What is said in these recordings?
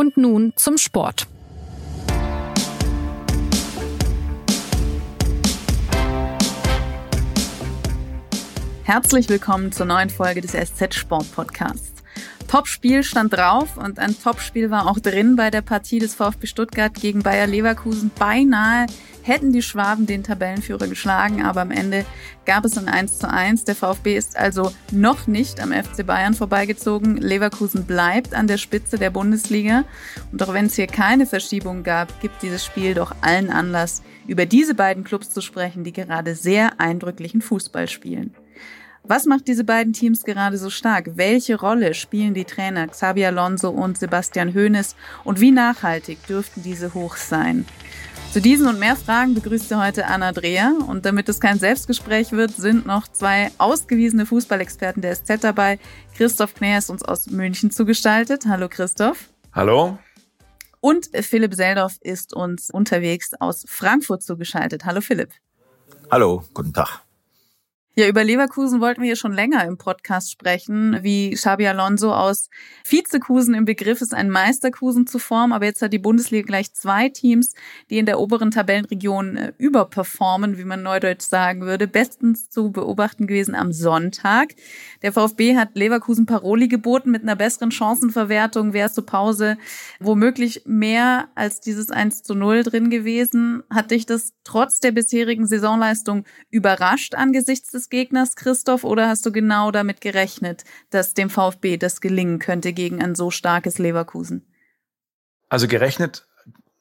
Und nun zum Sport. Herzlich willkommen zur neuen Folge des SZ Sport Podcasts. Topspiel stand drauf und ein Topspiel war auch drin bei der Partie des VfB Stuttgart gegen Bayer Leverkusen. Beinahe hätten die Schwaben den Tabellenführer geschlagen, aber am Ende gab es ein 1 zu 1. Der VfB ist also noch nicht am FC Bayern vorbeigezogen. Leverkusen bleibt an der Spitze der Bundesliga. Und auch wenn es hier keine Verschiebung gab, gibt dieses Spiel doch allen Anlass, über diese beiden Clubs zu sprechen, die gerade sehr eindrücklichen Fußball spielen. Was macht diese beiden Teams gerade so stark? Welche Rolle spielen die Trainer Xabi Alonso und Sebastian Hoeneß? Und wie nachhaltig dürften diese hoch sein? Zu diesen und mehr Fragen begrüßt ihr heute Anna Dreher. Und damit es kein Selbstgespräch wird, sind noch zwei ausgewiesene Fußballexperten der SZ dabei. Christoph Knär ist uns aus München zugestaltet. Hallo Christoph. Hallo. Und Philipp Seldorf ist uns unterwegs aus Frankfurt zugeschaltet. Hallo Philipp. Hallo, guten Tag. Ja, über Leverkusen wollten wir hier schon länger im Podcast sprechen, wie Xabi Alonso aus Vizekusen im Begriff ist, einen Meisterkusen zu formen. Aber jetzt hat die Bundesliga gleich zwei Teams, die in der oberen Tabellenregion äh, überperformen, wie man neudeutsch sagen würde. Bestens zu beobachten gewesen am Sonntag. Der VfB hat Leverkusen Paroli geboten mit einer besseren Chancenverwertung. Wäre es zur Pause womöglich mehr als dieses 1 zu 0 drin gewesen. Hat dich das trotz der bisherigen Saisonleistung überrascht angesichts des des Gegners, Christoph, oder hast du genau damit gerechnet, dass dem VfB das gelingen könnte gegen ein so starkes Leverkusen? Also gerechnet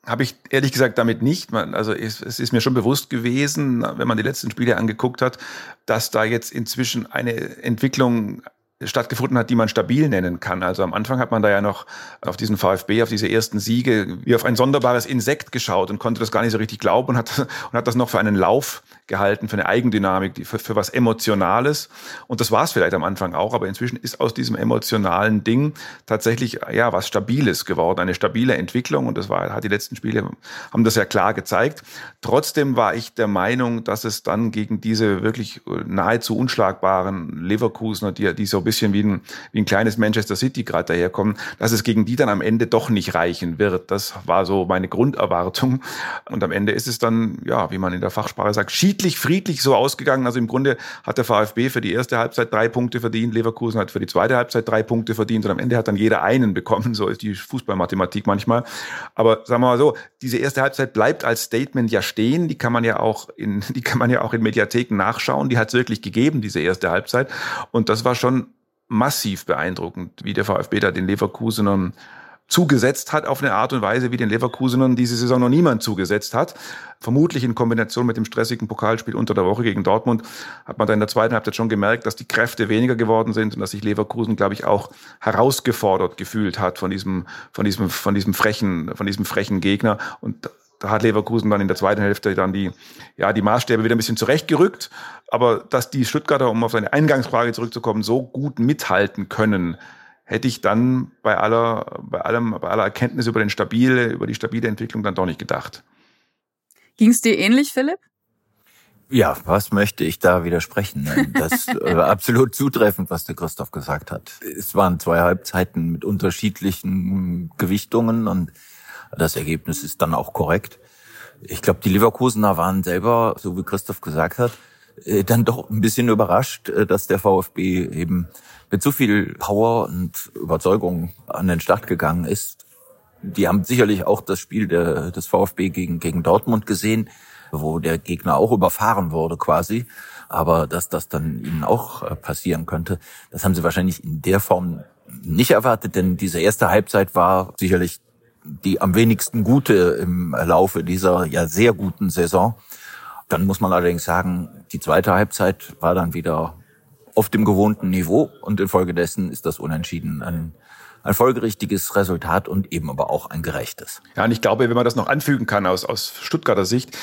habe ich ehrlich gesagt damit nicht. Also es, ist mir schon bewusst gewesen, wenn man die letzten Spiele angeguckt hat, dass da jetzt inzwischen eine Entwicklung stattgefunden hat, die man stabil nennen kann. Also am Anfang hat man da ja noch auf diesen VfB, auf diese ersten Siege, wie auf ein sonderbares Insekt geschaut und konnte das gar nicht so richtig glauben und hat, und hat das noch für einen Lauf gehalten, für eine Eigendynamik, für, für was Emotionales. Und das war es vielleicht am Anfang auch, aber inzwischen ist aus diesem emotionalen Ding tatsächlich ja was Stabiles geworden, eine stabile Entwicklung. Und das war, hat die letzten Spiele haben das ja klar gezeigt. Trotzdem war ich der Meinung, dass es dann gegen diese wirklich nahezu unschlagbaren Leverkusener, die, die so bisschen wie ein, wie ein kleines Manchester City gerade daherkommen, dass es gegen die dann am Ende doch nicht reichen wird. Das war so meine Grunderwartung. Und am Ende ist es dann, ja, wie man in der Fachsprache sagt, schied friedlich, friedlich so ausgegangen. Also im Grunde hat der VfB für die erste Halbzeit drei Punkte verdient, Leverkusen hat für die zweite Halbzeit drei Punkte verdient und am Ende hat dann jeder einen bekommen. So ist die Fußballmathematik manchmal. Aber sagen wir mal so, diese erste Halbzeit bleibt als Statement ja stehen. Die kann man ja auch in, die kann man ja auch in Mediatheken nachschauen. Die hat es wirklich gegeben, diese erste Halbzeit. Und das war schon massiv beeindruckend, wie der VfB da den Leverkusenern zugesetzt hat auf eine Art und Weise, wie den Leverkusenern diese Saison noch niemand zugesetzt hat. Vermutlich in Kombination mit dem stressigen Pokalspiel unter der Woche gegen Dortmund hat man da in der zweiten Halbzeit schon gemerkt, dass die Kräfte weniger geworden sind und dass sich Leverkusen, glaube ich, auch herausgefordert gefühlt hat von diesem, von diesem, von diesem frechen, von diesem frechen Gegner. Und da hat Leverkusen dann in der zweiten Hälfte dann die, ja, die Maßstäbe wieder ein bisschen zurechtgerückt. Aber dass die Stuttgarter, um auf seine Eingangsfrage zurückzukommen, so gut mithalten können, hätte ich dann bei aller, bei allem, bei aller Erkenntnis über den stabile, über die stabile Entwicklung dann doch nicht gedacht. Ging es dir ähnlich, Philipp? Ja, was möchte ich da widersprechen? Das äh, absolut zutreffend, was der Christoph gesagt hat. Es waren zwei Halbzeiten mit unterschiedlichen Gewichtungen und das Ergebnis ist dann auch korrekt. Ich glaube, die Leverkusener waren selber, so wie Christoph gesagt hat, äh, dann doch ein bisschen überrascht, äh, dass der VfB eben mit so viel Power und Überzeugung an den Start gegangen ist. Die haben sicherlich auch das Spiel der, des VfB gegen, gegen Dortmund gesehen, wo der Gegner auch überfahren wurde quasi. Aber dass das dann ihnen auch äh, passieren könnte, das haben sie wahrscheinlich in der Form nicht erwartet, denn diese erste Halbzeit war sicherlich die am wenigsten gute im Laufe dieser ja sehr guten Saison. Dann muss man allerdings sagen, die zweite Halbzeit war dann wieder auf dem gewohnten Niveau und infolgedessen ist das Unentschieden ein, ein folgerichtiges Resultat und eben aber auch ein gerechtes. Ja, und ich glaube, wenn man das noch anfügen kann aus, aus Stuttgarter Sicht,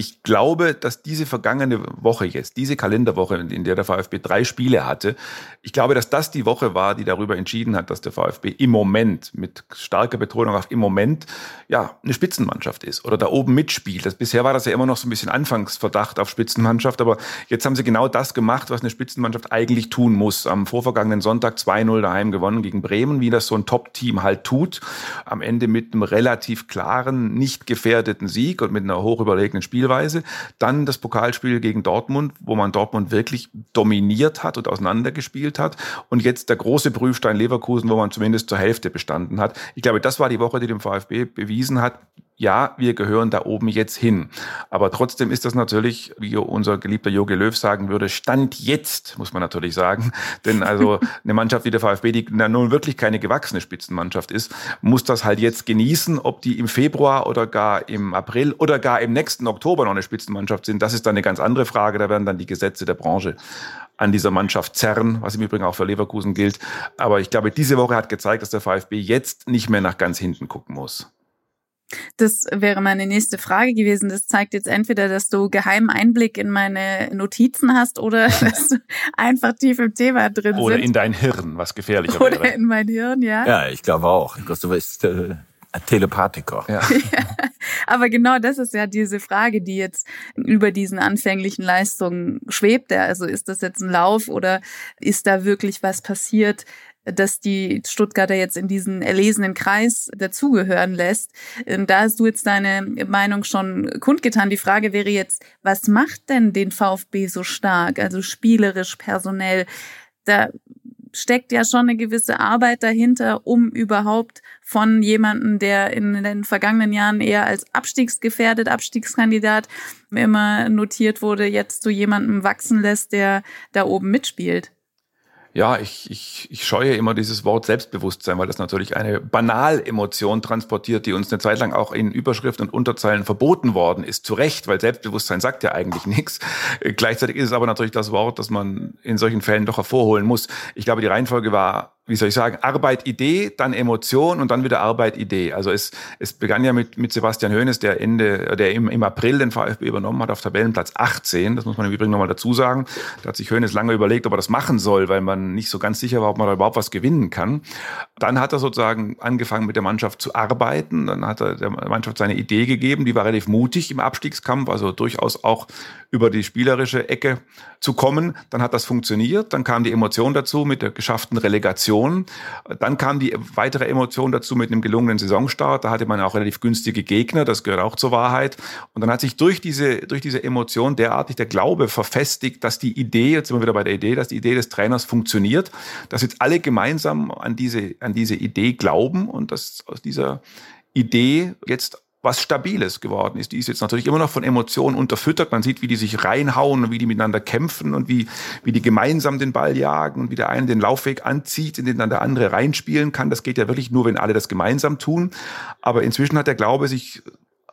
Ich glaube, dass diese vergangene Woche jetzt, diese Kalenderwoche, in der der VfB drei Spiele hatte, ich glaube, dass das die Woche war, die darüber entschieden hat, dass der VfB im Moment mit starker Betonung auf im Moment ja eine Spitzenmannschaft ist oder da oben mitspielt. Das, bisher war das ja immer noch so ein bisschen Anfangsverdacht auf Spitzenmannschaft, aber jetzt haben sie genau das gemacht, was eine Spitzenmannschaft eigentlich tun muss. Am vorvergangenen Sonntag 2-0 daheim gewonnen gegen Bremen, wie das so ein Top-Team halt tut. Am Ende mit einem relativ klaren, nicht gefährdeten Sieg und mit einer hochüberlegenen Spielweise. Dann das Pokalspiel gegen Dortmund, wo man Dortmund wirklich dominiert hat und auseinandergespielt hat. Und jetzt der große Prüfstein Leverkusen, wo man zumindest zur Hälfte bestanden hat. Ich glaube, das war die Woche, die dem VfB bewiesen hat, ja, wir gehören da oben jetzt hin. Aber trotzdem ist das natürlich, wie unser geliebter Jogi Löw sagen würde, Stand jetzt, muss man natürlich sagen. Denn also eine Mannschaft wie der VfB, die nun wirklich keine gewachsene Spitzenmannschaft ist, muss das halt jetzt genießen. Ob die im Februar oder gar im April oder gar im nächsten Oktober noch eine Spitzenmannschaft sind, das ist dann eine ganz andere Frage. Da werden dann die Gesetze der Branche an dieser Mannschaft zerren, was im Übrigen auch für Leverkusen gilt. Aber ich glaube, diese Woche hat gezeigt, dass der VfB jetzt nicht mehr nach ganz hinten gucken muss. Das wäre meine nächste Frage gewesen. Das zeigt jetzt entweder, dass du geheimen Einblick in meine Notizen hast oder dass du einfach tief im Thema drin Oder sind. in dein Hirn, was gefährlicher oder wäre. in mein Hirn, ja. Ja, ich glaube auch. Christopher ist äh, Telepathiker. Ja. Aber genau das ist ja diese Frage, die jetzt über diesen anfänglichen Leistungen schwebt. Also ist das jetzt ein Lauf oder ist da wirklich was passiert? dass die Stuttgarter jetzt in diesen erlesenen Kreis dazugehören lässt. Da hast du jetzt deine Meinung schon kundgetan. Die Frage wäre jetzt, was macht denn den VfB so stark? Also spielerisch, personell. Da steckt ja schon eine gewisse Arbeit dahinter, um überhaupt von jemandem, der in den vergangenen Jahren eher als abstiegsgefährdet, Abstiegskandidat immer notiert wurde, jetzt zu jemandem wachsen lässt, der da oben mitspielt ja, ich, ich, ich scheue immer dieses Wort Selbstbewusstsein, weil das natürlich eine Banalemotion transportiert, die uns eine Zeit lang auch in Überschrift und Unterzeilen verboten worden ist. Zu Recht, weil Selbstbewusstsein sagt ja eigentlich nichts. Gleichzeitig ist es aber natürlich das Wort, das man in solchen Fällen doch hervorholen muss. Ich glaube, die Reihenfolge war wie soll ich sagen, Arbeit, Idee, dann Emotion und dann wieder Arbeit, Idee. Also es, es begann ja mit, mit Sebastian Hoeneß, der Ende, der im, im April den VfB übernommen hat auf Tabellenplatz 18. Das muss man im Übrigen nochmal dazu sagen. Da hat sich Hoeneß lange überlegt, ob er das machen soll, weil man nicht so ganz sicher war, ob man da überhaupt was gewinnen kann. Dann hat er sozusagen angefangen mit der Mannschaft zu arbeiten. Dann hat er der Mannschaft seine Idee gegeben. Die war relativ mutig im Abstiegskampf, also durchaus auch über die spielerische Ecke zu kommen. Dann hat das funktioniert. Dann kam die Emotion dazu mit der geschafften Relegation. Dann kam die weitere Emotion dazu mit einem gelungenen Saisonstart. Da hatte man auch relativ günstige Gegner. Das gehört auch zur Wahrheit. Und dann hat sich durch diese, durch diese Emotion derartig der Glaube verfestigt, dass die Idee, jetzt sind wir wieder bei der Idee, dass die Idee des Trainers funktioniert, dass jetzt alle gemeinsam an diese, an diese Idee glauben und dass aus dieser Idee jetzt was Stabiles geworden ist. Die ist jetzt natürlich immer noch von Emotionen unterfüttert. Man sieht, wie die sich reinhauen und wie die miteinander kämpfen und wie, wie die gemeinsam den Ball jagen und wie der eine den Laufweg anzieht, in den dann der andere reinspielen kann. Das geht ja wirklich nur, wenn alle das gemeinsam tun. Aber inzwischen hat der Glaube sich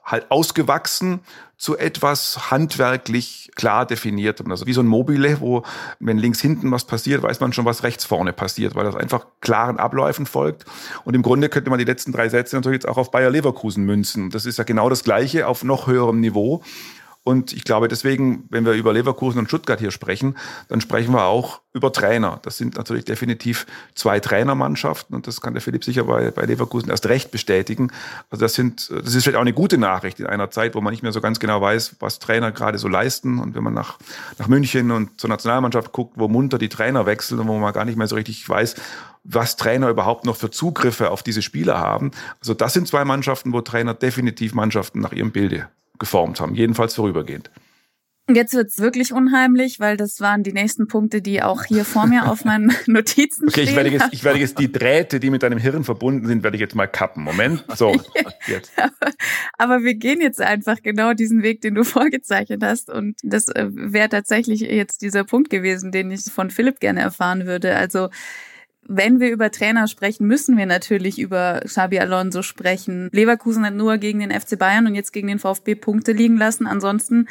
halt ausgewachsen zu etwas handwerklich klar definiertem. Also wie so ein Mobile, wo wenn links hinten was passiert, weiß man schon, was rechts vorne passiert, weil das einfach klaren Abläufen folgt. Und im Grunde könnte man die letzten drei Sätze natürlich jetzt auch auf Bayer Leverkusen münzen. Das ist ja genau das Gleiche auf noch höherem Niveau. Und ich glaube deswegen, wenn wir über Leverkusen und Stuttgart hier sprechen, dann sprechen wir auch über Trainer. Das sind natürlich definitiv zwei Trainermannschaften und das kann der Philipp sicher bei, bei Leverkusen erst recht bestätigen. Also das sind, das ist vielleicht auch eine gute Nachricht in einer Zeit, wo man nicht mehr so ganz genau weiß, was Trainer gerade so leisten. Und wenn man nach, nach München und zur Nationalmannschaft guckt, wo munter die Trainer wechseln und wo man gar nicht mehr so richtig weiß, was Trainer überhaupt noch für Zugriffe auf diese Spieler haben. Also das sind zwei Mannschaften, wo Trainer definitiv Mannschaften nach ihrem Bilde geformt haben, jedenfalls vorübergehend. Jetzt wird's wirklich unheimlich, weil das waren die nächsten Punkte, die auch hier vor mir auf meinen Notizen okay, stehen. ich werde, jetzt, ich werde jetzt die Drähte, die mit deinem Hirn verbunden sind, werde ich jetzt mal kappen. Moment. So, jetzt. Aber wir gehen jetzt einfach genau diesen Weg, den du vorgezeichnet hast. Und das äh, wäre tatsächlich jetzt dieser Punkt gewesen, den ich von Philipp gerne erfahren würde. Also wenn wir über Trainer sprechen, müssen wir natürlich über Xabi Alonso sprechen. Leverkusen hat nur gegen den FC Bayern und jetzt gegen den VfB Punkte liegen lassen. Ansonsten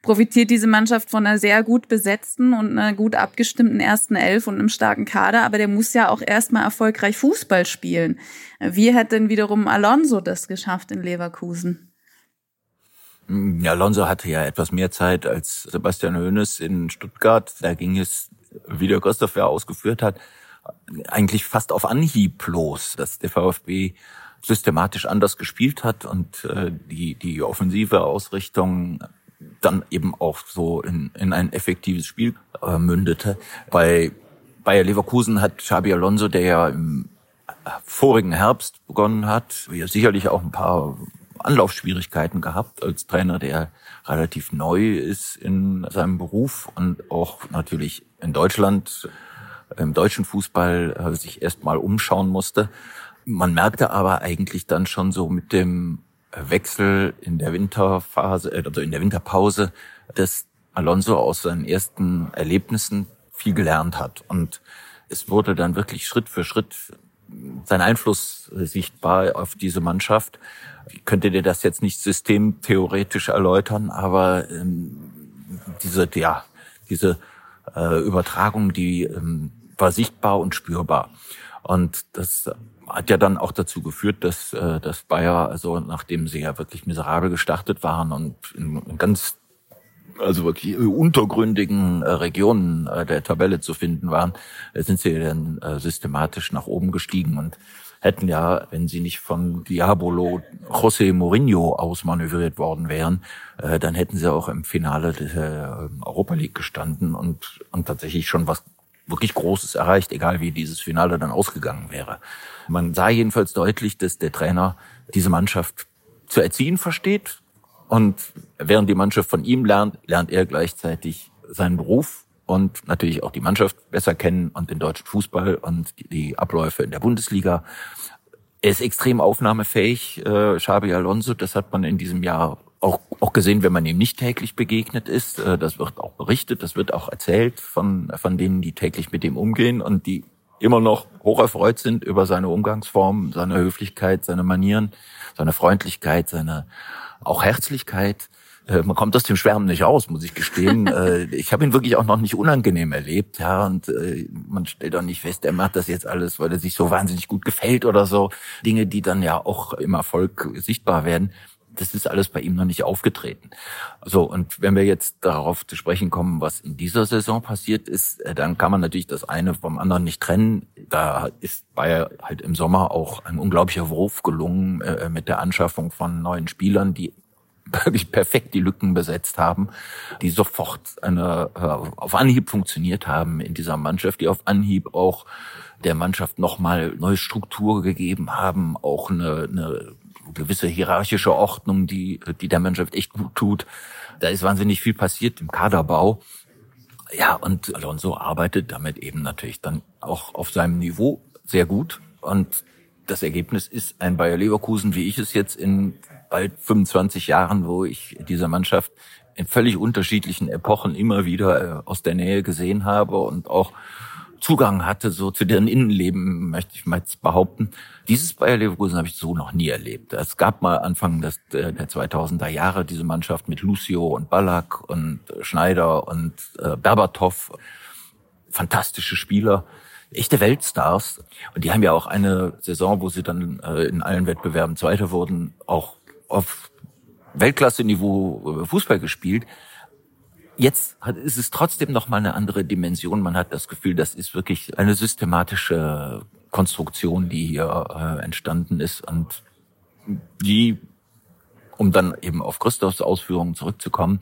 profitiert diese Mannschaft von einer sehr gut besetzten und einer gut abgestimmten ersten Elf und einem starken Kader. Aber der muss ja auch erstmal erfolgreich Fußball spielen. Wie hat denn wiederum Alonso das geschafft in Leverkusen? Ja, Alonso hatte ja etwas mehr Zeit als Sebastian Hoeneß in Stuttgart. Da ging es, wie der Christoph ja ausgeführt hat, eigentlich fast auf Anhieb los, dass der VfB systematisch anders gespielt hat und äh, die, die offensive Ausrichtung dann eben auch so in, in ein effektives Spiel äh, mündete. Bei Bayer Leverkusen hat Xabi Alonso, der ja im vorigen Herbst begonnen hat, ja sicherlich auch ein paar Anlaufschwierigkeiten gehabt als Trainer, der relativ neu ist in seinem Beruf und auch natürlich in Deutschland, im deutschen Fußball äh, sich erstmal umschauen musste. Man merkte aber eigentlich dann schon so mit dem Wechsel in der Winterphase, äh, also in der Winterpause, dass Alonso aus seinen ersten Erlebnissen viel gelernt hat. Und es wurde dann wirklich Schritt für Schritt sein Einfluss sichtbar auf diese Mannschaft. Ich könnte dir das jetzt nicht systemtheoretisch erläutern, aber ähm, diese, ja, diese äh, Übertragung, die ähm, war sichtbar und spürbar. Und das hat ja dann auch dazu geführt, dass, äh, dass Bayer, also nachdem sie ja wirklich miserabel gestartet waren und in, ganz also wirklich untergründigen äh, Regionen äh, der Tabelle zu finden waren, sind sie dann systematisch nach oben gestiegen und hätten ja, wenn sie nicht von Diabolo José Mourinho ausmanövriert worden wären, dann hätten sie auch im Finale der Europa League gestanden und, und tatsächlich schon was wirklich Großes erreicht, egal wie dieses Finale dann ausgegangen wäre. Man sah jedenfalls deutlich, dass der Trainer diese Mannschaft zu erziehen versteht. Und während die Mannschaft von ihm lernt, lernt er gleichzeitig seinen Beruf und natürlich auch die Mannschaft besser kennen und den deutschen Fußball und die Abläufe in der Bundesliga. Er ist extrem aufnahmefähig, äh, Xabi Alonso. Das hat man in diesem Jahr auch, auch gesehen, wenn man ihm nicht täglich begegnet ist. Äh, das wird auch berichtet, das wird auch erzählt von, von denen, die täglich mit ihm umgehen und die immer noch hoch erfreut sind über seine Umgangsform, seine Höflichkeit, seine Manieren, seine Freundlichkeit, seine auch Herzlichkeit. Äh, man kommt aus dem Schwärmen nicht aus, muss ich gestehen. Äh, ich habe ihn wirklich auch noch nicht unangenehm erlebt, ja, und man stellt auch nicht fest, er macht das jetzt alles, weil er sich so wahnsinnig gut gefällt oder so. Dinge, die dann ja auch im Erfolg sichtbar werden das ist alles bei ihm noch nicht aufgetreten. So, und wenn wir jetzt darauf zu sprechen kommen, was in dieser Saison passiert ist, äh, dann kann man natürlich das eine vom anderen nicht trennen. Da ist Bayer halt im Sommer auch ein unglaublicher Wurf gelungen äh, mit der Anschaffung von neuen Spielern, die wirklich perfekt die Lücken besetzt haben, die sofort eine, äh, auf Anhieb funktioniert haben in dieser Mannschaft, die auf Anhieb auch der Mannschaft nochmal neue Struktur gegeben haben, auch eine, eine gewisse hierarchische Ordnung, die, die der Mannschaft echt gut tut. Da ist wahnsinnig viel passiert im Kaderbau. Ja, und Alonso arbeitet damit eben natürlich dann auch auf seinem Niveau sehr gut. Und das Ergebnis ist ein Bayer Leverkusen, wie ich es jetzt in bald 25 Jahren, wo ich diese Mannschaft in völlig unterschiedlichen Epochen immer wieder äh, aus der Nähe gesehen habe und auch Zugang hatte, so zu deren Innenleben, möchte ich mal jetzt behaupten. Dieses Bayer Leverkusen habe ich so noch nie erlebt. Es gab mal Anfang des, der 2000er Jahre diese Mannschaft mit Lucio und Ballack und Schneider und äh, Berbatov. Fantastische Spieler, echte Weltstars. Und die haben ja auch eine Saison, wo sie dann äh, in allen Wettbewerben Zweiter wurden, auch auf Weltklasse-Niveau äh, Fußball gespielt. Jetzt ist es trotzdem noch mal eine andere Dimension. Man hat das Gefühl, das ist wirklich eine systematische Konstruktion, die hier äh, entstanden ist und die, um dann eben auf Christophs Ausführungen zurückzukommen,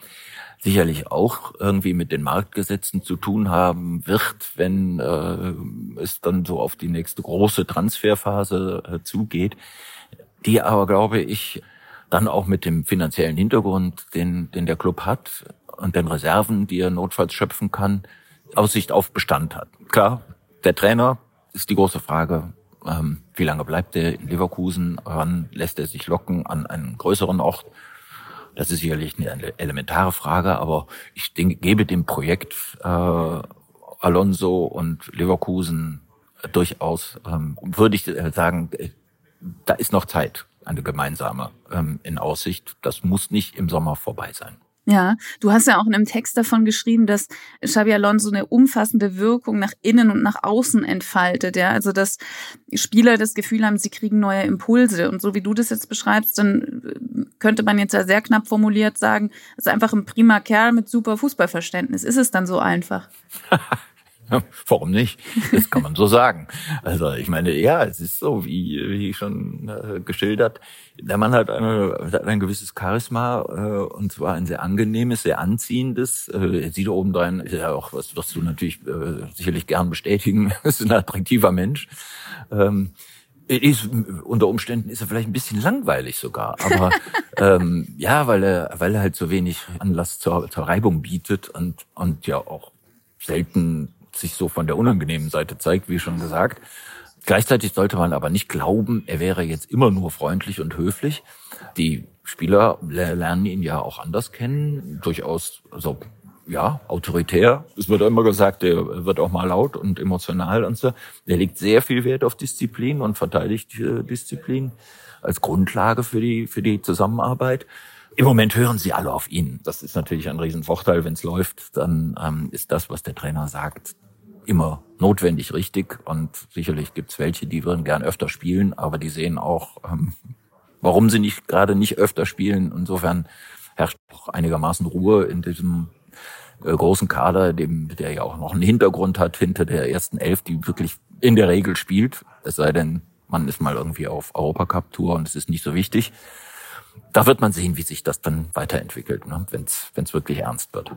sicherlich auch irgendwie mit den Marktgesetzen zu tun haben wird, wenn äh, es dann so auf die nächste große Transferphase äh, zugeht, die aber, glaube ich, dann auch mit dem finanziellen Hintergrund, den, den der Club hat, und den Reserven, die er notfalls schöpfen kann, Aussicht auf Bestand hat. Klar, der Trainer ist die große Frage, ähm, wie lange bleibt er in Leverkusen, wann lässt er sich locken an einen größeren Ort. Das ist sicherlich eine elementare Frage, aber ich denke, gebe dem Projekt äh, Alonso und Leverkusen durchaus, ähm, würde ich äh, sagen, äh, da ist noch Zeit, eine gemeinsame ähm, in Aussicht. Das muss nicht im Sommer vorbei sein. Ja, du hast ja auch in einem Text davon geschrieben, dass Xabi Alonso eine umfassende Wirkung nach innen und nach außen entfaltet, ja, also dass Spieler das Gefühl haben, sie kriegen neue Impulse und so wie du das jetzt beschreibst, dann könnte man jetzt ja sehr knapp formuliert sagen, ist einfach ein prima Kerl mit super Fußballverständnis. Ist es dann so einfach? Warum nicht? Das kann man so sagen. Also ich meine, ja, es ist so, wie, wie schon äh, geschildert. Der Mann hat, eine, hat ein gewisses Charisma äh, und zwar ein sehr angenehmes, sehr anziehendes. Äh, er sieht obendrein, ist ja auch was, was du natürlich äh, sicherlich gern bestätigen, ist ein attraktiver Mensch. Ähm, ist, unter Umständen ist er vielleicht ein bisschen langweilig sogar, aber ähm, ja, weil er, weil er halt so wenig Anlass zur, zur Reibung bietet und, und ja auch selten sich so von der unangenehmen Seite zeigt, wie schon gesagt. Gleichzeitig sollte man aber nicht glauben, er wäre jetzt immer nur freundlich und höflich. Die Spieler lernen ihn ja auch anders kennen, durchaus, also ja, autoritär. Es wird immer gesagt, er wird auch mal laut und emotional und so. Er legt sehr viel Wert auf Disziplin und verteidigt äh, Disziplin als Grundlage für die, für die Zusammenarbeit. Im Moment hören sie alle auf ihn. Das ist natürlich ein Riesenvorteil. Wenn es läuft, dann ähm, ist das, was der Trainer sagt, immer notwendig richtig. Und sicherlich gibt's welche, die würden gern öfter spielen, aber die sehen auch, ähm, warum sie nicht gerade nicht öfter spielen. Insofern herrscht auch einigermaßen Ruhe in diesem äh, großen Kader, dem, der ja auch noch einen Hintergrund hat hinter der ersten Elf, die wirklich in der Regel spielt. Es sei denn, man ist mal irgendwie auf Europacup-Tour und es ist nicht so wichtig da wird man sehen, wie sich das dann weiterentwickelt, ne, wenn es wirklich ernst wird.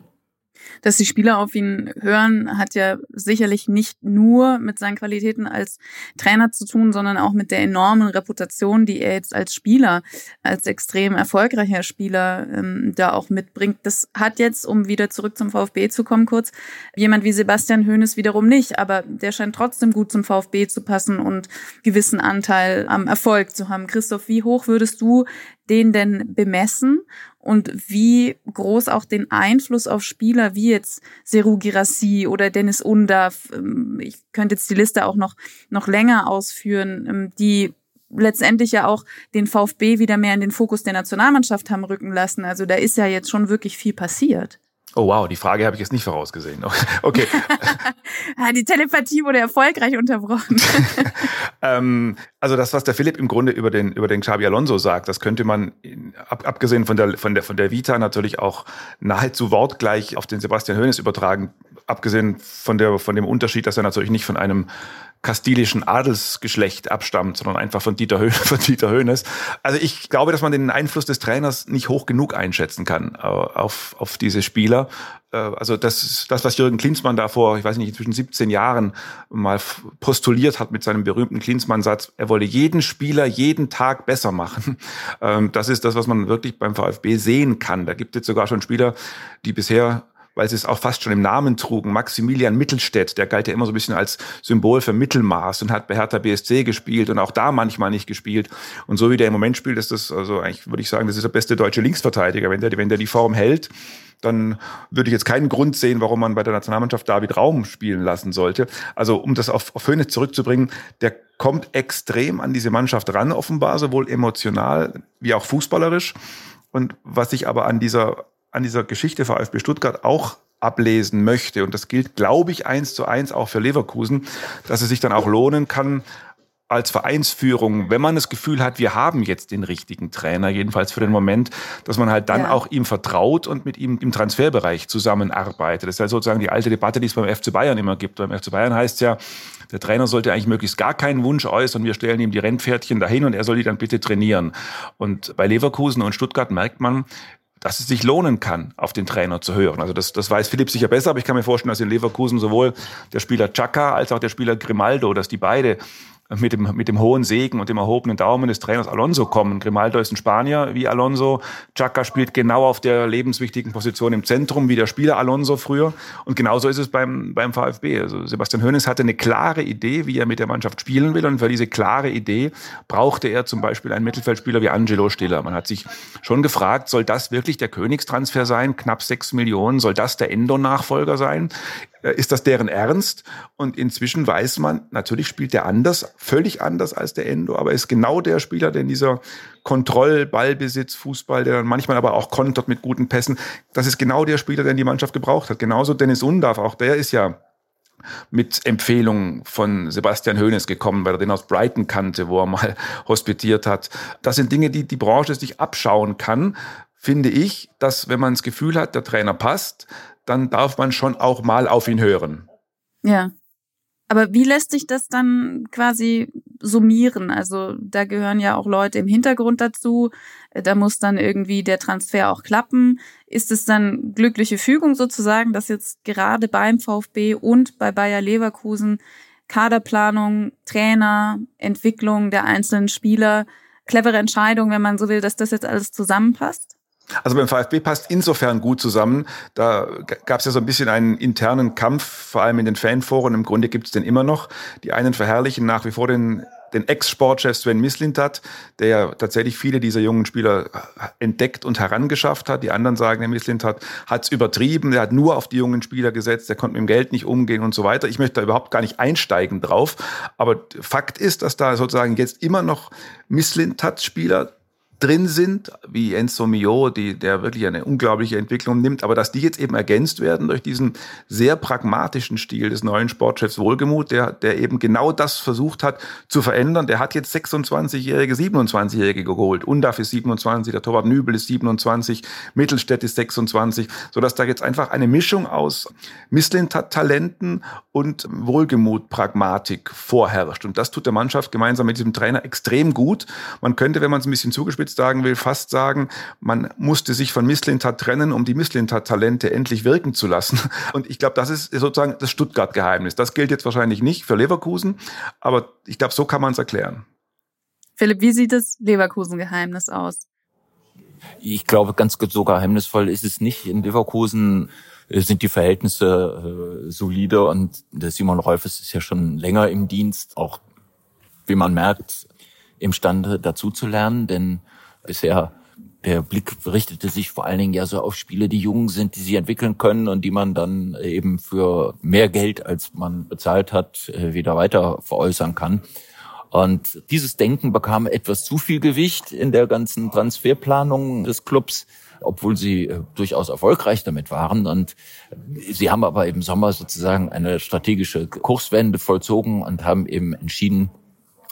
Dass die Spieler auf ihn hören, hat ja sicherlich nicht nur mit seinen Qualitäten als Trainer zu tun, sondern auch mit der enormen Reputation, die er jetzt als Spieler, als extrem erfolgreicher Spieler ähm, da auch mitbringt. Das hat jetzt, um wieder zurück zum VfB zu kommen, kurz, jemand wie Sebastian Hoeneß wiederum nicht, aber der scheint trotzdem gut zum VfB zu passen und gewissen Anteil am Erfolg zu haben. Christoph, wie hoch würdest du den denn bemessen und wie groß auch den Einfluss auf Spieler wie jetzt Seru Girassi oder Dennis Undav, ähm, ich könnte jetzt die Liste auch noch, noch länger ausführen, ähm, die letztendlich ja auch den VfB wieder mehr in den Fokus der Nationalmannschaft haben rücken lassen. Also da ist ja jetzt schon wirklich viel passiert. Oh wow, die Frage habe ich jetzt nicht vorausgesehen. Okay. Die Telepathie wurde erfolgreich unterbrochen. ähm, also das, was der Philipp im Grunde über den über den Xabi Alonso sagt, das könnte man ab, abgesehen von der von der von der Vita natürlich auch nahezu wortgleich auf den Sebastian Hoeneß übertragen. Abgesehen von der von dem Unterschied, dass er natürlich nicht von einem kastilischen Adelsgeschlecht abstammt, sondern einfach von Dieter, Höhne, von Dieter Höhnes. Also ich glaube, dass man den Einfluss des Trainers nicht hoch genug einschätzen kann äh, auf, auf diese Spieler. Äh, also das, das, was Jürgen Klinsmann da vor, ich weiß nicht, inzwischen 17 Jahren mal postuliert hat mit seinem berühmten Klinsmann-Satz, er wolle jeden Spieler jeden Tag besser machen. Ähm, das ist das, was man wirklich beim VfB sehen kann. Da gibt es sogar schon Spieler, die bisher weil sie es auch fast schon im Namen trugen. Maximilian Mittelstädt, der galt ja immer so ein bisschen als Symbol für Mittelmaß und hat bei Hertha BSC gespielt und auch da manchmal nicht gespielt. Und so wie der im Moment spielt, ist das, also eigentlich würde ich sagen, das ist der beste deutsche Linksverteidiger. Wenn der, wenn der die Form hält, dann würde ich jetzt keinen Grund sehen, warum man bei der Nationalmannschaft David Raum spielen lassen sollte. Also um das auf, auf Hönes zurückzubringen, der kommt extrem an diese Mannschaft ran, offenbar, sowohl emotional wie auch fußballerisch. Und was ich aber an dieser an dieser Geschichte VfB Stuttgart auch ablesen möchte, und das gilt, glaube ich, eins zu eins auch für Leverkusen, dass es sich dann auch lohnen kann, als Vereinsführung, wenn man das Gefühl hat, wir haben jetzt den richtigen Trainer, jedenfalls für den Moment, dass man halt dann ja. auch ihm vertraut und mit ihm im Transferbereich zusammenarbeitet. Das ist ja sozusagen die alte Debatte, die es beim FC Bayern immer gibt. Beim FC Bayern heißt es ja, der Trainer sollte eigentlich möglichst gar keinen Wunsch äußern. Wir stellen ihm die Rennpferdchen dahin und er soll die dann bitte trainieren. Und bei Leverkusen und Stuttgart merkt man, dass es sich lohnen kann, auf den Trainer zu hören. Also das, das weiß Philipp sicher besser, aber ich kann mir vorstellen, dass in Leverkusen sowohl der Spieler Chaka als auch der Spieler Grimaldo, dass die beide mit dem, mit dem hohen Segen und dem erhobenen Daumen des Trainers Alonso kommen. Grimaldo ist ein Spanier wie Alonso. Chaka spielt genau auf der lebenswichtigen Position im Zentrum wie der Spieler Alonso früher. Und genauso ist es beim, beim VfB. Also Sebastian Hoeneß hatte eine klare Idee, wie er mit der Mannschaft spielen will. Und für diese klare Idee brauchte er zum Beispiel einen Mittelfeldspieler wie Angelo Stiller. Man hat sich schon gefragt, soll das wirklich der Königstransfer sein? Knapp sechs Millionen. Soll das der Endo-Nachfolger sein? Äh, ist das deren Ernst. Und inzwischen weiß man, natürlich spielt der anders, völlig anders als der Endo, aber ist genau der Spieler, der in dieser Kontroll, Ballbesitz, Fußball, der dann manchmal aber auch kontert mit guten Pässen, das ist genau der Spieler, den die Mannschaft gebraucht hat. Genauso Dennis Undav, auch der ist ja mit Empfehlungen von Sebastian Hoeneß gekommen, weil er den aus Brighton kannte, wo er mal hospitiert hat. Das sind Dinge, die die Branche sich abschauen kann, finde ich, dass wenn man das Gefühl hat, der Trainer passt, dann darf man schon auch mal auf ihn hören. Ja. Aber wie lässt sich das dann quasi summieren? Also da gehören ja auch Leute im Hintergrund dazu. Da muss dann irgendwie der Transfer auch klappen. Ist es dann glückliche Fügung sozusagen, dass jetzt gerade beim VfB und bei Bayer Leverkusen Kaderplanung, Trainer, Entwicklung der einzelnen Spieler, clevere Entscheidung, wenn man so will, dass das jetzt alles zusammenpasst? Also beim VfB passt insofern gut zusammen. Da gab es ja so ein bisschen einen internen Kampf, vor allem in den Fanforen. Im Grunde gibt es den immer noch. Die einen verherrlichen nach wie vor den, den Ex-Sportchef Sven Mislintat, der ja tatsächlich viele dieser jungen Spieler entdeckt und herangeschafft hat. Die anderen sagen, der Mislintat hat es übertrieben, er hat nur auf die jungen Spieler gesetzt, der konnte mit dem Geld nicht umgehen und so weiter. Ich möchte da überhaupt gar nicht einsteigen drauf. Aber Fakt ist, dass da sozusagen jetzt immer noch Mislintat-Spieler drin sind, wie Enzo Mio, die, der wirklich eine unglaubliche Entwicklung nimmt, aber dass die jetzt eben ergänzt werden durch diesen sehr pragmatischen Stil des neuen Sportchefs Wohlgemuth, der, der eben genau das versucht hat zu verändern. Der hat jetzt 26-Jährige, 27-Jährige geholt. Undaf ist 27, der Torwart Nübel ist 27, Mittelstädt ist 26, sodass da jetzt einfach eine Mischung aus Misslintat-Talenten und Wohlgemut-Pragmatik vorherrscht. Und das tut der Mannschaft gemeinsam mit diesem Trainer extrem gut. Man könnte, wenn man es ein bisschen zugespitzt überspitzt sagen will, fast sagen, man musste sich von Misslintat trennen, um die Misslintat-Talente endlich wirken zu lassen. Und ich glaube, das ist sozusagen das Stuttgart-Geheimnis. Das gilt jetzt wahrscheinlich nicht für Leverkusen, aber ich glaube, so kann man es erklären. Philipp, wie sieht das Leverkusen-Geheimnis aus? Ich glaube, ganz so geheimnisvoll ist es nicht. In Leverkusen äh, sind die Verhältnisse äh, solide und der Simon Rolfes ist ja schon länger im Dienst, auch wie man merkt, imstande dazu zu lernen, denn bisher der Blick richtete sich vor allen Dingen ja so auf Spiele, die jung sind, die sich entwickeln können und die man dann eben für mehr Geld, als man bezahlt hat, äh, wieder weiter veräußern kann. Und dieses Denken bekam etwas zu viel Gewicht in der ganzen Transferplanung des Clubs, obwohl sie äh, durchaus erfolgreich damit waren. Und sie haben aber im Sommer sozusagen eine strategische Kurswende vollzogen und haben eben entschieden,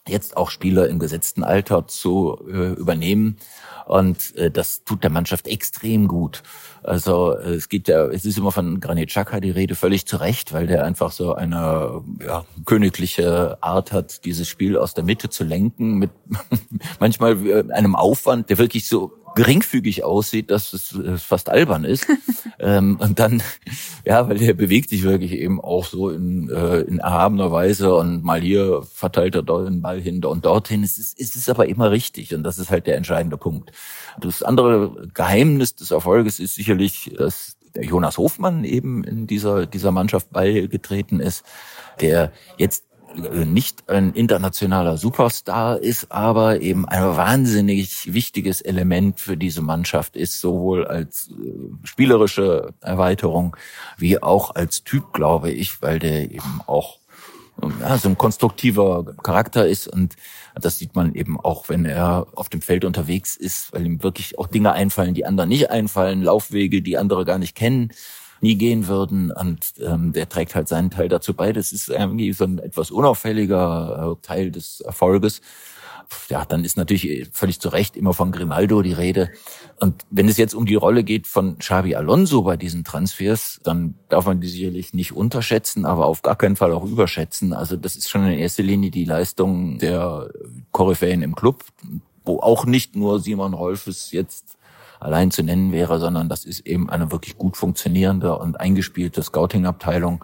jetzt auch Spieler im gesetzten Alter zu äh, übernehmen. Und äh, das tut der Mannschaft extrem gut. Also äh, es geht ja, es ist immer von Granit Xhaka die Rede völlig zu Recht, weil der einfach so eine ja, königliche Art hat, dieses Spiel aus der Mitte zu lenken mit manchmal äh, einem Aufwand, der wirklich so geringfügig aussieht, dass es äh, fast albern ist. ähm, und dann, ja, weil der bewegt sich wirklich eben auch so in, äh, in erhabener Weise und mal hier verteilt er den Ball hinter und dorthin. Es ist, es ist aber immer richtig und das ist halt der entscheidende Punkt. Das andere Geheimnis des Erfolges ist sicherlich, dass der Jonas Hofmann eben in dieser, dieser Mannschaft beigetreten ist, der jetzt nicht ein internationaler Superstar ist, aber eben ein wahnsinnig wichtiges Element für diese Mannschaft ist, sowohl als äh, spielerische Erweiterung wie auch als Typ, glaube ich, weil der eben auch ja, so ein konstruktiver Charakter ist. Und das sieht man eben auch, wenn er auf dem Feld unterwegs ist, weil ihm wirklich auch Dinge einfallen, die anderen nicht einfallen, Laufwege, die andere gar nicht kennen nie gehen würden. Und ähm, der trägt halt seinen Teil dazu bei. Das ist irgendwie so ein etwas unauffälliger äh, Teil des Erfolges. Ja, dann ist natürlich völlig zu Recht immer von Grimaldo die Rede. Und wenn es jetzt um die Rolle geht von Xabi Alonso bei diesen Transfers, dann darf man die sicherlich nicht unterschätzen, aber auf gar keinen Fall auch überschätzen. Also das ist schon in erster Linie die Leistung der Koryphäen im Club, wo auch nicht nur Simon Rolfes jetzt allein zu nennen wäre, sondern das ist eben eine wirklich gut funktionierende und eingespielte Scouting-Abteilung.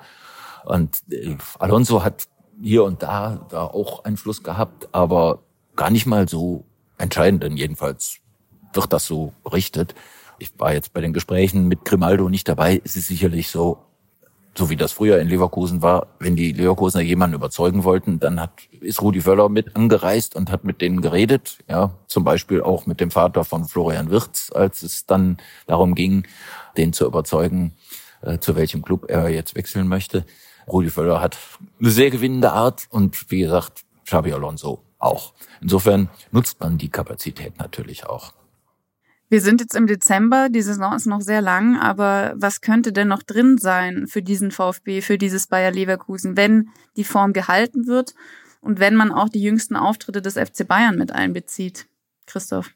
Und äh, Alonso hat hier und da da auch Einfluss gehabt, aber gar nicht mal so entscheidend, denn jedenfalls wird das so berichtet. Ich war jetzt bei den Gesprächen mit Grimaldo nicht dabei. Es ist sicherlich so, so wie das früher in Leverkusen war, wenn die Leverkusener jemanden überzeugen wollten, dann hat, ist Rudi Völler mit angereist und hat mit denen geredet, ja, zum Beispiel auch mit dem Vater von Florian Wirtz, als es dann darum ging, den zu überzeugen, äh, zu welchem Club er jetzt wechseln möchte. Rudi Völler hat eine sehr gewinnende Art und wie gesagt, Xabi Alonso auch. Insofern nutzt man die Kapazität natürlich auch. Wir sind jetzt im Dezember, die Saison ist noch sehr lang, aber was könnte denn noch drin sein für diesen VfB, für dieses Bayer Leverkusen, wenn die Form gehalten wird und wenn man auch die jüngsten Auftritte des FC Bayern mit einbezieht? Christoph.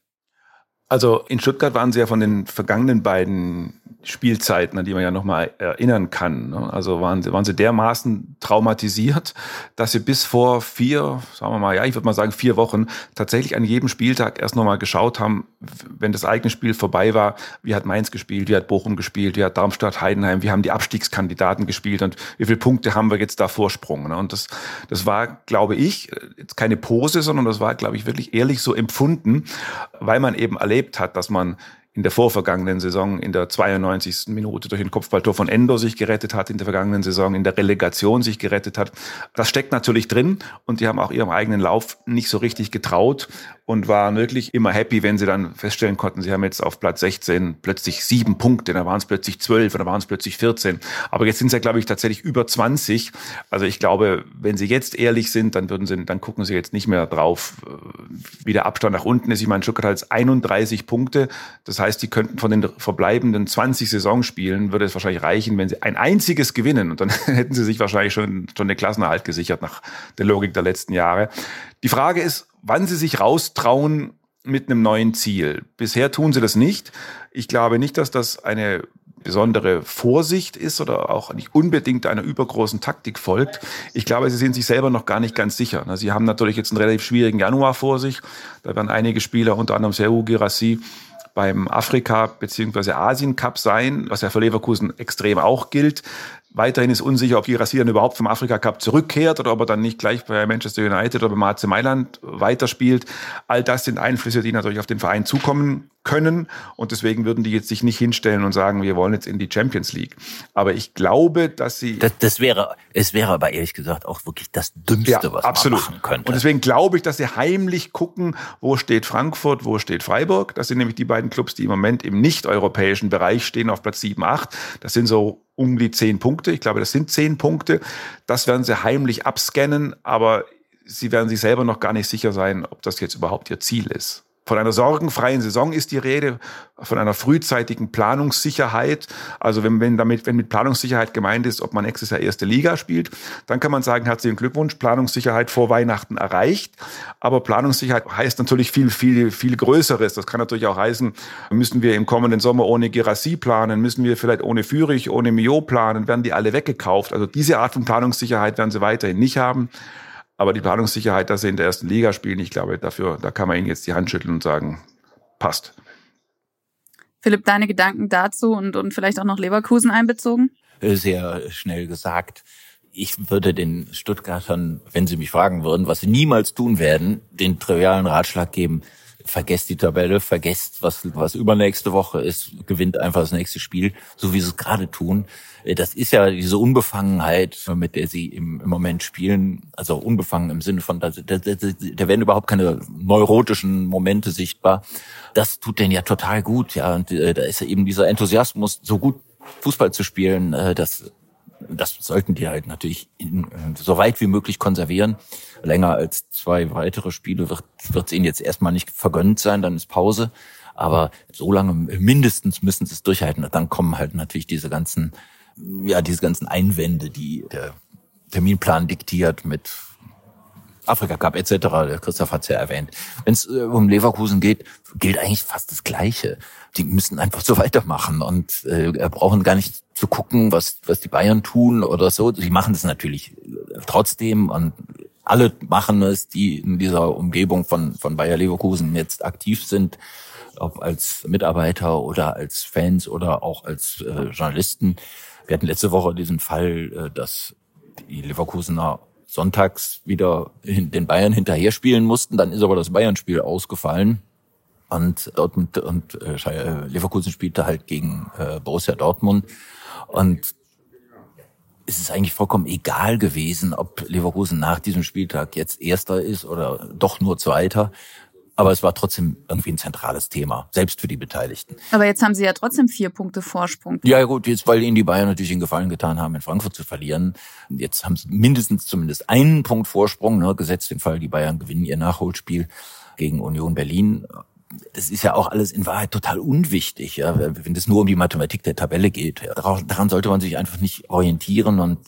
Also in Stuttgart waren sie ja von den vergangenen beiden Spielzeiten, an die man ja nochmal erinnern kann. Ne? Also waren sie, waren sie dermaßen traumatisiert, dass sie bis vor vier, sagen wir mal, ja, ich würde mal sagen vier Wochen, tatsächlich an jedem Spieltag erst nochmal geschaut haben, wenn das eigene Spiel vorbei war, wie hat Mainz gespielt, wie hat Bochum gespielt, wie hat Darmstadt, Heidenheim, wie haben die Abstiegskandidaten gespielt und wie viele Punkte haben wir jetzt da Vorsprung. Ne? Und das, das war, glaube ich, jetzt keine Pose, sondern das war, glaube ich, wirklich ehrlich so empfunden, weil man eben erlebt hat, dass man in der vorvergangenen Saison in der 92. Minute durch ein Kopfballtor von Endo sich gerettet hat, in der vergangenen Saison in der Relegation sich gerettet hat. Das steckt natürlich drin und die haben auch ihrem eigenen Lauf nicht so richtig getraut und waren wirklich immer happy, wenn sie dann feststellen konnten, sie haben jetzt auf Platz 16 plötzlich sieben Punkte, dann waren es plötzlich zwölf oder waren es plötzlich 14. Aber jetzt sind sie, glaube ich, tatsächlich über 20. Also ich glaube, wenn sie jetzt ehrlich sind, dann würden sie, dann gucken sie jetzt nicht mehr drauf, äh, wie der Abstand nach unten ist. Ich meine, Stuttgart hat jetzt 31 Punkte. Das heißt, die könnten von den verbleibenden 20 Saisonspielen, würde es wahrscheinlich reichen, wenn sie ein einziges gewinnen. Und dann hätten sie sich wahrscheinlich schon, schon den Klassenerhalt gesichert nach der Logik der letzten Jahre. Die Frage ist, wann sie sich raustrauen mit einem neuen Ziel. Bisher tun sie das nicht. Ich glaube nicht, dass das eine besondere Vorsicht ist oder auch nicht unbedingt einer übergroßen Taktik folgt. Ich glaube, sie sind sich selber noch gar nicht ganz sicher. Sie haben natürlich jetzt einen relativ schwierigen Januar vor sich. Da werden einige Spieler, unter anderem Serhu Girassi, beim Afrika- bzw. Asien-Cup sein, was ja für Leverkusen extrem auch gilt. Weiterhin ist unsicher, ob Girassi dann überhaupt vom Afrika Cup zurückkehrt oder ob er dann nicht gleich bei Manchester United oder beim AC Mailand weiterspielt. All das sind Einflüsse, die natürlich auf den Verein zukommen können. Und deswegen würden die jetzt sich nicht hinstellen und sagen, wir wollen jetzt in die Champions League. Aber ich glaube, dass sie. Das, das wäre, es wäre aber ehrlich gesagt auch wirklich das Dümmste, ja, was absolut. man machen könnte. Und deswegen glaube ich, dass sie heimlich gucken, wo steht Frankfurt, wo steht Freiburg. Das sind nämlich die beiden Clubs, die im Moment im nicht-europäischen Bereich stehen auf Platz 7, 8. Das sind so um die zehn Punkte. Ich glaube, das sind zehn Punkte. Das werden sie heimlich abscannen, aber sie werden sich selber noch gar nicht sicher sein, ob das jetzt überhaupt ihr Ziel ist. Von einer sorgenfreien Saison ist die Rede, von einer frühzeitigen Planungssicherheit. Also wenn, wenn damit, wenn mit Planungssicherheit gemeint ist, ob man nächstes Jahr erste Liga spielt, dann kann man sagen, herzlichen Glückwunsch, Planungssicherheit vor Weihnachten erreicht. Aber Planungssicherheit heißt natürlich viel, viel, viel Größeres. Das kann natürlich auch heißen, müssen wir im kommenden Sommer ohne Gerassi planen, müssen wir vielleicht ohne Fürich, ohne Mio planen, werden die alle weggekauft. Also diese Art von Planungssicherheit werden sie weiterhin nicht haben. Aber die Planungssicherheit, dass sie in der ersten Liga spielen, ich glaube, dafür, da kann man ihnen jetzt die Hand schütteln und sagen, passt. Philipp, deine Gedanken dazu und, und vielleicht auch noch Leverkusen einbezogen? Sehr schnell gesagt. Ich würde den Stuttgartern, wenn sie mich fragen würden, was sie niemals tun werden, den trivialen Ratschlag geben, vergesst die Tabelle, vergesst, was, was übernächste Woche ist, gewinnt einfach das nächste Spiel, so wie sie es gerade tun. Äh, das ist ja diese Unbefangenheit, mit der sie im, im Moment spielen, also unbefangen im Sinne von, da, da, da, da werden überhaupt keine neurotischen Momente sichtbar. Das tut denen ja total gut, ja, und äh, da ist ja eben dieser Enthusiasmus, so gut Fußball zu spielen, äh, das das sollten die halt natürlich in, äh, so weit wie möglich konservieren. Länger als zwei weitere Spiele wird es ihnen jetzt erstmal nicht vergönnt sein, dann ist Pause. Aber so lange mindestens müssen sie es durchhalten. Und dann kommen halt natürlich diese ganzen, ja, diese ganzen Einwände, die der Terminplan diktiert mit Afrika Cup etc. Der Christoph hat es ja erwähnt. Wenn es äh, um Leverkusen geht, gilt eigentlich fast das Gleiche. Die müssen einfach so weitermachen und äh, brauchen gar nicht zu gucken, was was die Bayern tun oder so. Sie machen das natürlich äh, trotzdem und alle machen es, die in dieser Umgebung von von Bayer Leverkusen jetzt aktiv sind, ob als Mitarbeiter oder als Fans oder auch als äh, Journalisten. Wir hatten letzte Woche diesen Fall, äh, dass die Leverkusener sonntags wieder den Bayern hinterher spielen mussten. Dann ist aber das Bayern-Spiel ausgefallen. Und Dortmund und äh, Leverkusen spielte halt gegen äh, Borussia Dortmund. Und es ist eigentlich vollkommen egal gewesen, ob Leverkusen nach diesem Spieltag jetzt Erster ist oder doch nur Zweiter. Aber es war trotzdem irgendwie ein zentrales Thema, selbst für die Beteiligten. Aber jetzt haben sie ja trotzdem vier Punkte Vorsprung. Ja gut, jetzt weil ihnen die Bayern natürlich den Gefallen getan haben, in Frankfurt zu verlieren. Jetzt haben sie mindestens zumindest einen Punkt Vorsprung, ne, gesetzt den Fall, die Bayern gewinnen ihr Nachholspiel gegen Union Berlin. Das ist ja auch alles in Wahrheit total unwichtig, ja, wenn es nur um die Mathematik der Tabelle geht. Ja. Daran sollte man sich einfach nicht orientieren und,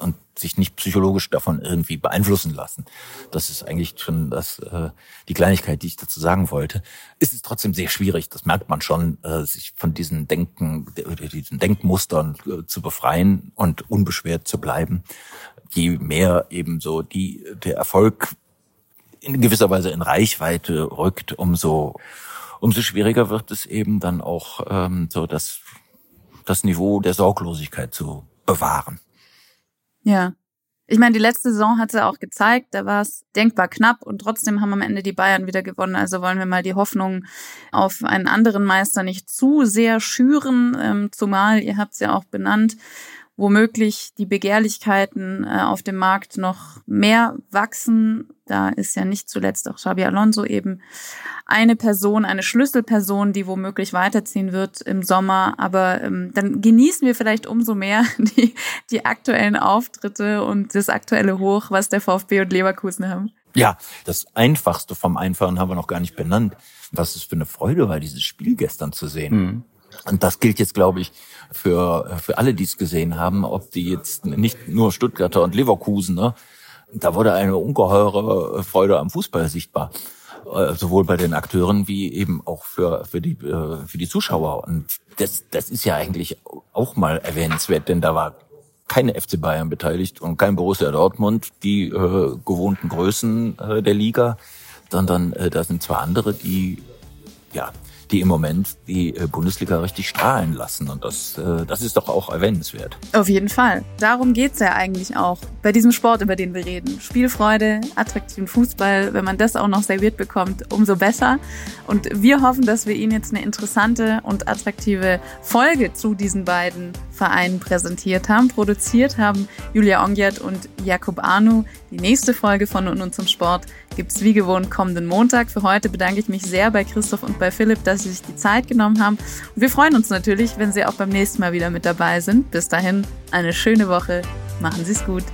und sich nicht psychologisch davon irgendwie beeinflussen lassen. Das ist eigentlich schon das, äh, die Kleinigkeit, die ich dazu sagen wollte. Es ist trotzdem sehr schwierig, das merkt man schon, äh, sich von diesen Denken, diesen Denkmustern äh, zu befreien und unbeschwert zu bleiben. Je mehr eben so die, der Erfolg in gewisser Weise in Reichweite rückt, umso, umso schwieriger wird es eben dann auch ähm, so das, das Niveau der Sorglosigkeit zu bewahren. Ja. Ich meine, die letzte Saison hat es ja auch gezeigt, da war es denkbar knapp und trotzdem haben am Ende die Bayern wieder gewonnen. Also wollen wir mal die Hoffnung auf einen anderen Meister nicht zu sehr schüren, ähm, zumal, ihr habt es ja auch benannt, womöglich die Begehrlichkeiten äh, auf dem Markt noch mehr wachsen. Da ist ja nicht zuletzt auch Xabi Alonso eben eine Person, eine Schlüsselperson, die womöglich weiterziehen wird im Sommer. Aber ähm, dann genießen wir vielleicht umso mehr die, die aktuellen Auftritte und das aktuelle Hoch, was der VfB und Leverkusen haben. Ja, das Einfachste vom Einfachen haben wir noch gar nicht benannt. Was es für eine Freude war, dieses Spiel gestern zu sehen. Mhm. Und das gilt jetzt, glaube ich, für, für alle, die es gesehen haben, ob die jetzt nicht nur Stuttgarter und Leverkusen, ne? Da wurde eine ungeheure Freude am Fußball sichtbar. Äh, sowohl bei den Akteuren wie eben auch für, für, die, äh, für die Zuschauer. Und das, das ist ja eigentlich auch mal erwähnenswert, denn da war keine FC Bayern beteiligt und kein Borussia Dortmund, die äh, gewohnten Größen äh, der Liga, sondern äh, da sind zwar andere, die ja die im Moment die äh, Bundesliga richtig strahlen lassen. Und das, äh, das ist doch auch erwähnenswert. Auf jeden Fall. Darum geht's ja eigentlich auch bei diesem Sport, über den wir reden. Spielfreude, attraktiven Fußball, wenn man das auch noch serviert bekommt, umso besser. Und wir hoffen, dass wir Ihnen jetzt eine interessante und attraktive Folge zu diesen beiden Vereinen präsentiert haben. Produziert haben Julia Ongiat und Jakub Arnu. Die nächste Folge von Und, zum Sport gibt's wie gewohnt kommenden Montag. Für heute bedanke ich mich sehr bei Christoph und bei Philipp, dass Sie sich die Zeit genommen haben. Und wir freuen uns natürlich, wenn Sie auch beim nächsten Mal wieder mit dabei sind. Bis dahin, eine schöne Woche. Machen Sie es gut.